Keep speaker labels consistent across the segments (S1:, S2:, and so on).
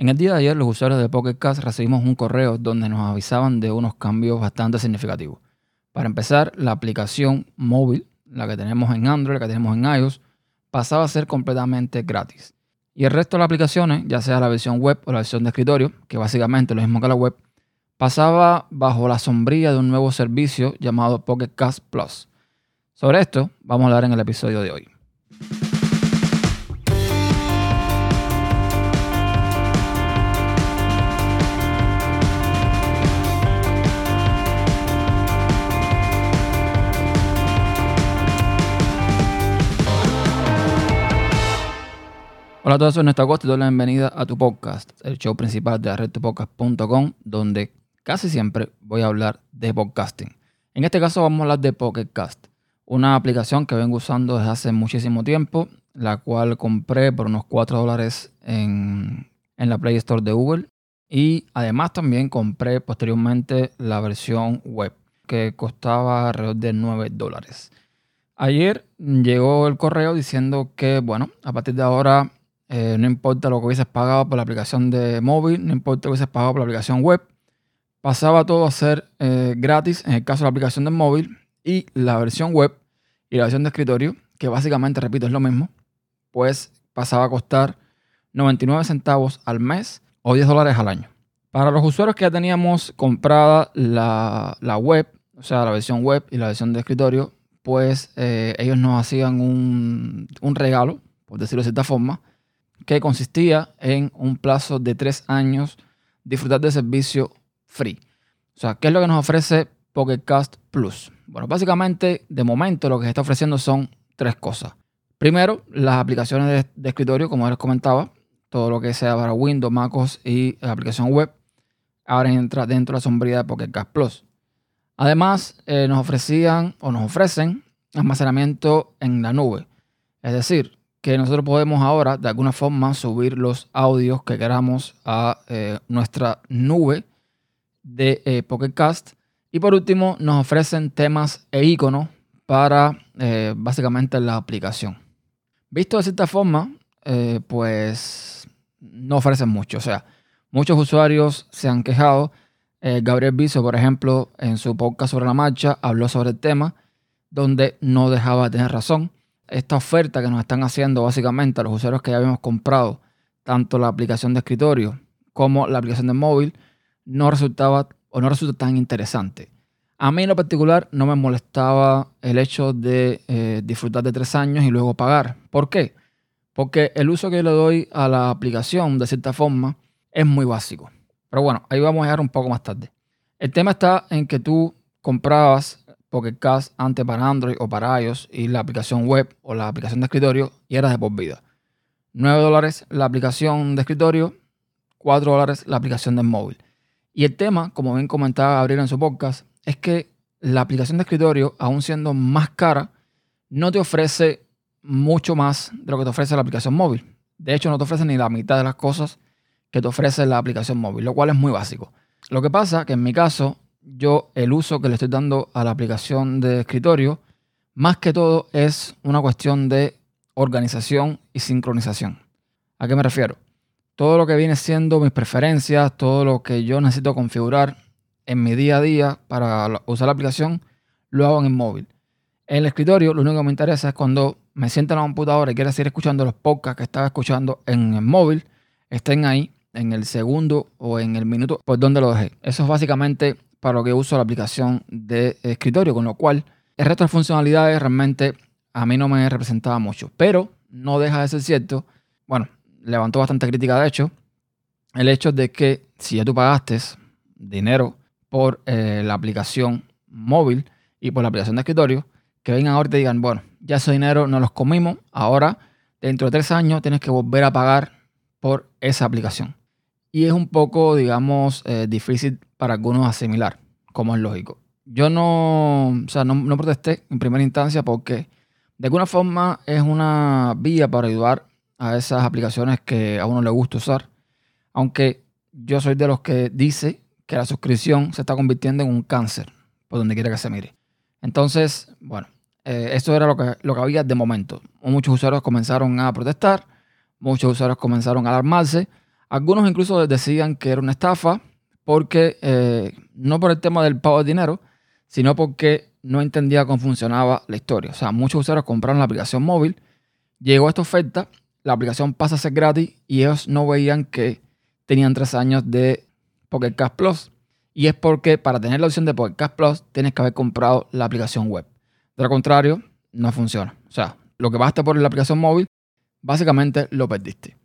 S1: En el día de ayer, los usuarios de Pocket Cast recibimos un correo donde nos avisaban de unos cambios bastante significativos. Para empezar, la aplicación móvil, la que tenemos en Android, la que tenemos en iOS, pasaba a ser completamente gratis. Y el resto de las aplicaciones, ya sea la versión web o la versión de escritorio, que básicamente es lo mismo que la web, pasaba bajo la sombría de un nuevo servicio llamado Pocket Cast Plus. Sobre esto vamos a hablar en el episodio de hoy. Hola a todos, soy Néstor Acosta y doy la bienvenida a tu podcast, el show principal de redtopodcast.com, donde casi siempre voy a hablar de podcasting. En este caso vamos a hablar de Pocketcast, una aplicación que vengo usando desde hace muchísimo tiempo, la cual compré por unos 4 dólares en, en la Play Store de Google y además también compré posteriormente la versión web que costaba alrededor de 9 dólares. Ayer llegó el correo diciendo que, bueno, a partir de ahora eh, no importa lo que hubieses pagado por la aplicación de móvil, no importa lo que hubieses pagado por la aplicación web, pasaba todo a ser eh, gratis en el caso de la aplicación de móvil y la versión web y la versión de escritorio, que básicamente, repito, es lo mismo, pues pasaba a costar 99 centavos al mes o 10 dólares al año. Para los usuarios que ya teníamos comprada la, web, o sea, la versión web y la versión de escritorio, pues eh, ellos nos hacían un, un regalo, por decirlo de cierta forma, que consistía en un plazo de tres años disfrutar de servicio free. O sea, ¿qué es lo que nos ofrece Pocket Cast Plus? Bueno, básicamente, de momento lo que se está ofreciendo son tres cosas. Primero, las aplicaciones de, escritorio, como les comentaba, todo lo que sea para Windows, MacOS y la aplicación web, ahora entra dentro de la sombría de Pocket Cast Plus. Además, eh, nos ofrecían o nos ofrecen almacenamiento en la nube. Es decir, que nosotros podemos ahora de alguna forma subir los audios que queramos a eh, nuestra nube de eh. Y por último, nos ofrecen temas e iconos para eh, básicamente la aplicación. Visto de cierta forma, pues no ofrecen mucho. O sea, muchos usuarios se han quejado. Gabriel Biso, por ejemplo, en su podcast sobre la marcha, habló sobre el tema donde no dejaba de tener razón esta oferta que nos están haciendo básicamente a los usuarios que ya habíamos comprado, tanto la aplicación de escritorio como la aplicación de móvil, no resultaba o no resulta tan interesante. A mí en lo particular no me molestaba el hecho de eh, disfrutar de tres años y luego pagar. ¿Por qué? Porque el uso que le doy a la aplicación, de cierta forma, es muy básico. Pero bueno, ahí vamos a llegar un poco más tarde. El tema está en que tú comprabas Pocket Cast antes para Android o para iOS y la aplicación web o la aplicación de escritorio y era de por vida. 9 dólares la aplicación de escritorio, 4 dólares la aplicación de móvil. Y el tema, como bien comentaba Gabriel en su podcast, es que la aplicación de escritorio, aún siendo más cara, no te ofrece mucho más de lo que te ofrece la aplicación móvil. De hecho, no te ofrece ni la mitad de las cosas que te ofrece la aplicación móvil, lo cual es muy básico. Lo que pasa que en mi caso, yo el uso que le estoy dando a la aplicación de escritorio, más que todo es una cuestión de organización y sincronización. ¿A qué me refiero? Todo lo que viene siendo mis preferencias, todo lo que yo necesito configurar en mi día a día para usar la aplicación, lo hago en el móvil. En el escritorio, lo único que me interesa es cuando me siento en la computadora y quiero seguir escuchando los podcasts que estaba escuchando en el móvil, estén ahí en el segundo o en el minuto por donde lo dejé. Eso es básicamente para lo que uso la aplicación de escritorio, con lo cual el resto de funcionalidades realmente a mí no me representaba mucho. Pero no deja de ser cierto, bueno, levantó bastante crítica de hecho, el hecho de que si ya tú pagaste dinero por eh, la aplicación móvil y por la aplicación de escritorio, que vengan ahora y te digan, bueno, ya ese dinero no los comimos, ahora dentro de tres años tienes que volver a pagar por esa aplicación. Y es un poco, digamos, eh, difícil para algunos asimilar, como es lógico. Yo no, o sea, no, protesté en primera instancia porque de alguna forma es una vía para ayudar a esas aplicaciones que a uno le gusta usar. Aunque yo soy de los que dice que la suscripción se está convirtiendo en un cáncer, por donde quiera que se mire. Entonces, bueno, eh, esto era lo que, lo que había de momento. Muchos usuarios comenzaron a protestar, muchos usuarios comenzaron a alarmarse, Algunos incluso decían que era una estafa porque eh, no por el tema del pago de dinero, sino porque no entendía cómo funcionaba la historia. O sea, muchos usuarios compraron la aplicación móvil, llegó esta oferta, la aplicación pasa a ser gratis y ellos no veían que tenían tres años de Pocket Cash Plus. Y es porque para tener la opción de Pocket Cash Plus tienes que haber comprado la aplicación web. De lo contrario, no funciona. O sea, lo que basta por la aplicación móvil, básicamente lo perdiste.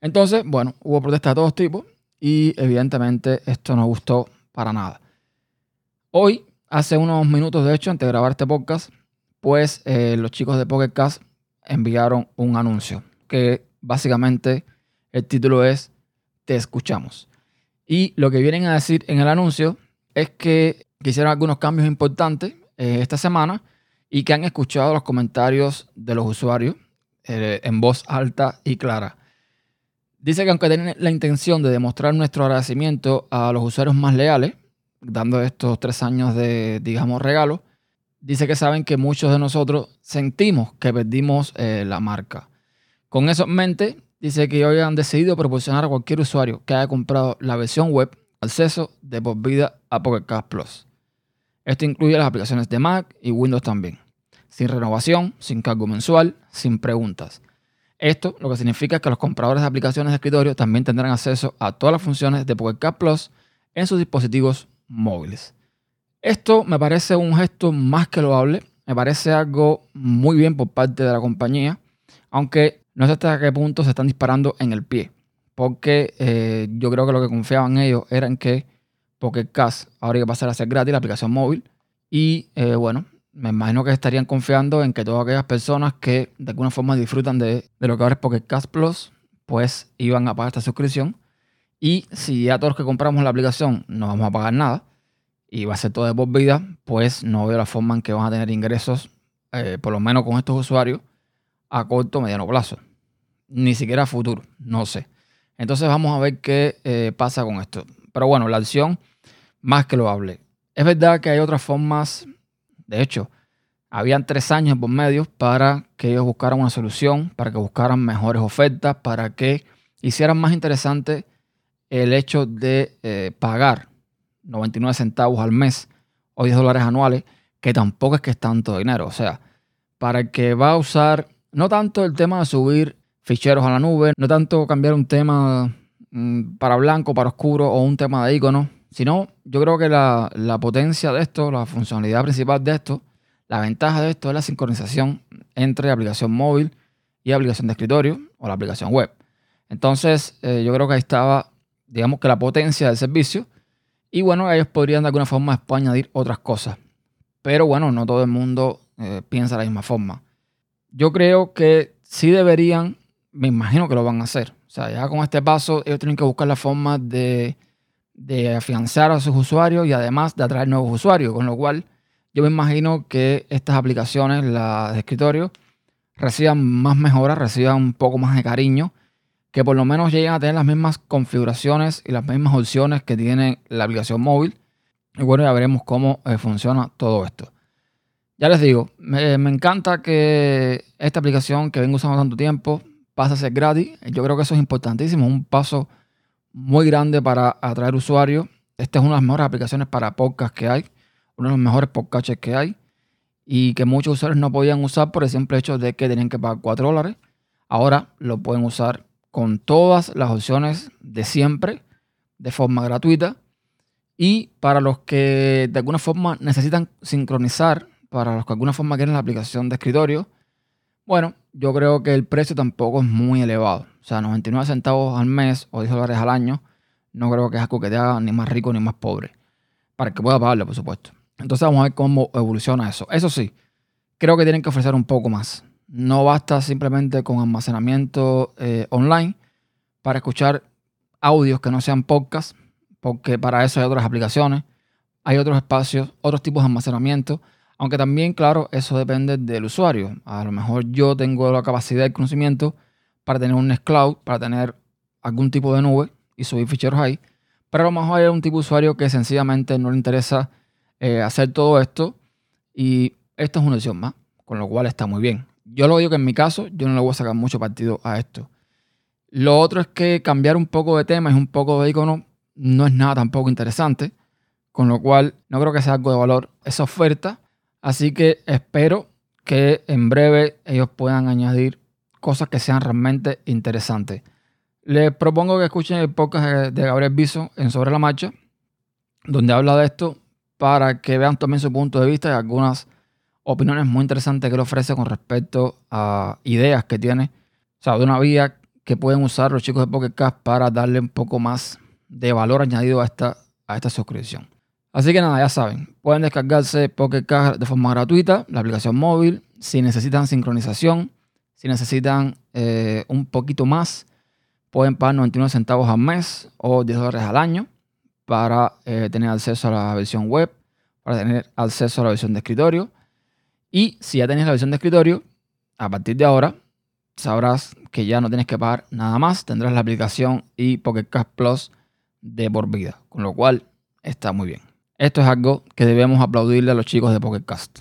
S1: Entonces, bueno, hubo protestas de todos tipos y evidentemente esto no gustó para nada. Hoy, hace unos minutos de hecho, antes de grabar este podcast, pues eh, los chicos de Pocket Cast enviaron un anuncio que básicamente el título es Te escuchamos. Y lo que vienen a decir en el anuncio es que hicieron algunos cambios importantes eh, esta semana y que han escuchado los comentarios de los usuarios eh, en voz alta y clara. Dice que aunque tienen la intención de demostrar nuestro agradecimiento a los usuarios más leales, dando estos tres años de, digamos, regalo, dice que saben que muchos de nosotros sentimos que perdimos eh, la marca. Con eso en mente, dice que hoy han decidido proporcionar a cualquier usuario que haya comprado la versión web acceso de por vida a Pocket Plus. Esto incluye las aplicaciones de Mac y Windows también. Sin renovación, sin cargo mensual, sin preguntas. Esto lo que significa que los compradores de aplicaciones de escritorio también tendrán acceso a todas las funciones de Pocket Cast Plus en sus dispositivos móviles. Esto me parece un gesto más que loable, me parece algo muy bien por parte de la compañía, aunque no sé hasta qué punto se están disparando en el pie, porque eh, yo creo que lo que confiaban ellos era en que Pocket Cast ahora iba a pasar a ser gratis la aplicación móvil y eh, bueno, me imagino que estarían confiando en que todas aquellas personas que de alguna forma disfrutan de, lo que ahora es Pocket Cast Plus, pues iban a pagar esta suscripción. Y si a todos los que compramos la aplicación no vamos a pagar nada y va a ser todo de por vida, pues no veo la forma en que van a tener ingresos, eh, por lo menos con estos usuarios, a corto o mediano plazo. Ni siquiera a futuro, no sé. Entonces vamos a ver qué eh, pasa con esto. Pero bueno, la acción, más que lo hable. Es verdad que hay otras formas de hecho, habían tres años por medio para que ellos buscaran una solución, para que buscaran mejores ofertas, para que hicieran más interesante el hecho de eh, pagar 99 centavos al mes o 10 dólares anuales, que tampoco es que es tanto dinero. O sea, para que va a usar no tanto el tema de subir ficheros a la nube, no tanto cambiar un tema mm, para blanco, para oscuro o un tema de icono, sino yo creo que la, potencia de esto, la funcionalidad principal de esto, la ventaja de esto es la sincronización entre aplicación móvil y aplicación de escritorio o la aplicación web. Entonces, eh, yo creo que ahí estaba, digamos que la potencia del servicio. Y bueno, ellos podrían de alguna forma después añadir otras cosas. Pero bueno, no todo el mundo eh, piensa de la misma forma. Yo creo que sí deberían, me imagino que lo van a hacer. O sea, ya con este paso, ellos tienen que buscar la forma de de afianzar a sus usuarios y además de atraer nuevos usuarios, con lo cual yo me imagino que estas aplicaciones, las de escritorio, reciban más mejoras, reciban un poco más de cariño, que por lo menos lleguen a tener las mismas configuraciones y las mismas opciones que tiene la aplicación móvil. Y bueno, ya veremos cómo eh, funciona todo esto. Ya les digo, me, me, encanta que esta aplicación que vengo usando tanto tiempo pase a ser gratis. Yo creo que eso es importantísimo, un paso muy grande para atraer usuarios. Esta es una de las mejores aplicaciones para podcast que hay, uno de los mejores podcasts que hay y que muchos usuarios no podían usar por el simple hecho de que tenían que pagar 4 dólares. Ahora lo pueden usar con todas las opciones de siempre, de forma gratuita. Y para los que de alguna forma necesitan sincronizar, para los que de alguna forma quieren la aplicación de escritorio, bueno, yo creo que el precio tampoco es muy elevado. O sea, 99 centavos al mes o 10 dólares al año, no creo que es algo que te haga ni más rico ni más pobre. Para que pueda pagarle, por supuesto. Entonces vamos a ver cómo evoluciona eso. Eso sí, creo que tienen que ofrecer un poco más. No basta simplemente con almacenamiento eh, online para escuchar audios que no sean podcast, porque para eso hay otras aplicaciones, hay otros espacios, otros tipos de almacenamiento aunque también, claro, eso depende del usuario. A lo mejor yo tengo la capacidad y conocimiento para tener un Nextcloud, para tener algún tipo de nube y subir ficheros ahí. Pero a lo mejor hay un tipo de usuario que sencillamente no le interesa eh, hacer todo esto y esto es una opción más, con lo cual está muy bien. Yo lo digo que en mi caso yo no le voy a sacar mucho partido a esto. Lo otro es que cambiar un poco de tema y un poco de icono no es nada tampoco interesante, con lo cual no creo que sea algo de valor esa oferta. Así que espero que en breve ellos puedan añadir cosas que sean realmente interesantes. Les propongo que escuchen el podcast de Gabriel Biso en Sobre la Marcha, donde habla de esto para que vean también su punto de vista y algunas opiniones muy interesantes que él ofrece con respecto a ideas que tiene, o sea, de una vía que pueden usar los chicos de Pocket Cast para darle un poco más de valor añadido a esta, a esta suscripción. Así que nada, ya saben, pueden descargarse Pocket Cast de forma gratuita, la aplicación móvil, si necesitan sincronización, si necesitan eh, un poquito más, pueden pagar 99 centavos al mes o 10 dólares al año para eh, tener acceso a la versión web, para tener acceso a la versión de escritorio. Y si ya tenés la versión de escritorio, a partir de ahora sabrás que ya no tienes que pagar nada más. Tendrás la aplicación y Pocket Cast Plus de por vida, con lo cual está muy bien. Esto es algo que debemos aplaudirle a los chicos de Pocket Cast.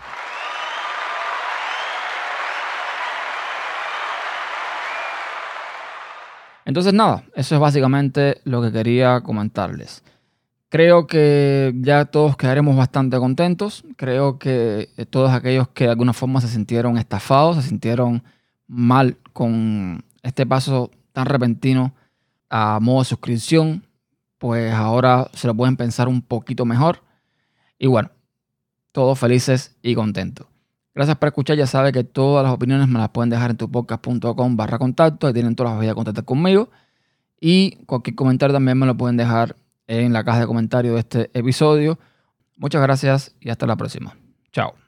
S1: Entonces nada, eso es básicamente lo que quería comentarles. Creo que ya todos quedaremos bastante contentos. Creo que todos aquellos que de alguna forma se sintieron estafados, se sintieron mal con este paso tan repentino a modo de suscripción, pues ahora se lo pueden pensar un poquito mejor. Y bueno, todos felices y contentos. Gracias por escuchar. Ya sabes que todas las opiniones me las pueden dejar en tu podcast.com barra contacto. Ahí tienen todas las vías de contactar conmigo. Y cualquier comentario también me lo pueden dejar en la caja de comentarios de este episodio. Muchas gracias y hasta la próxima. Chao.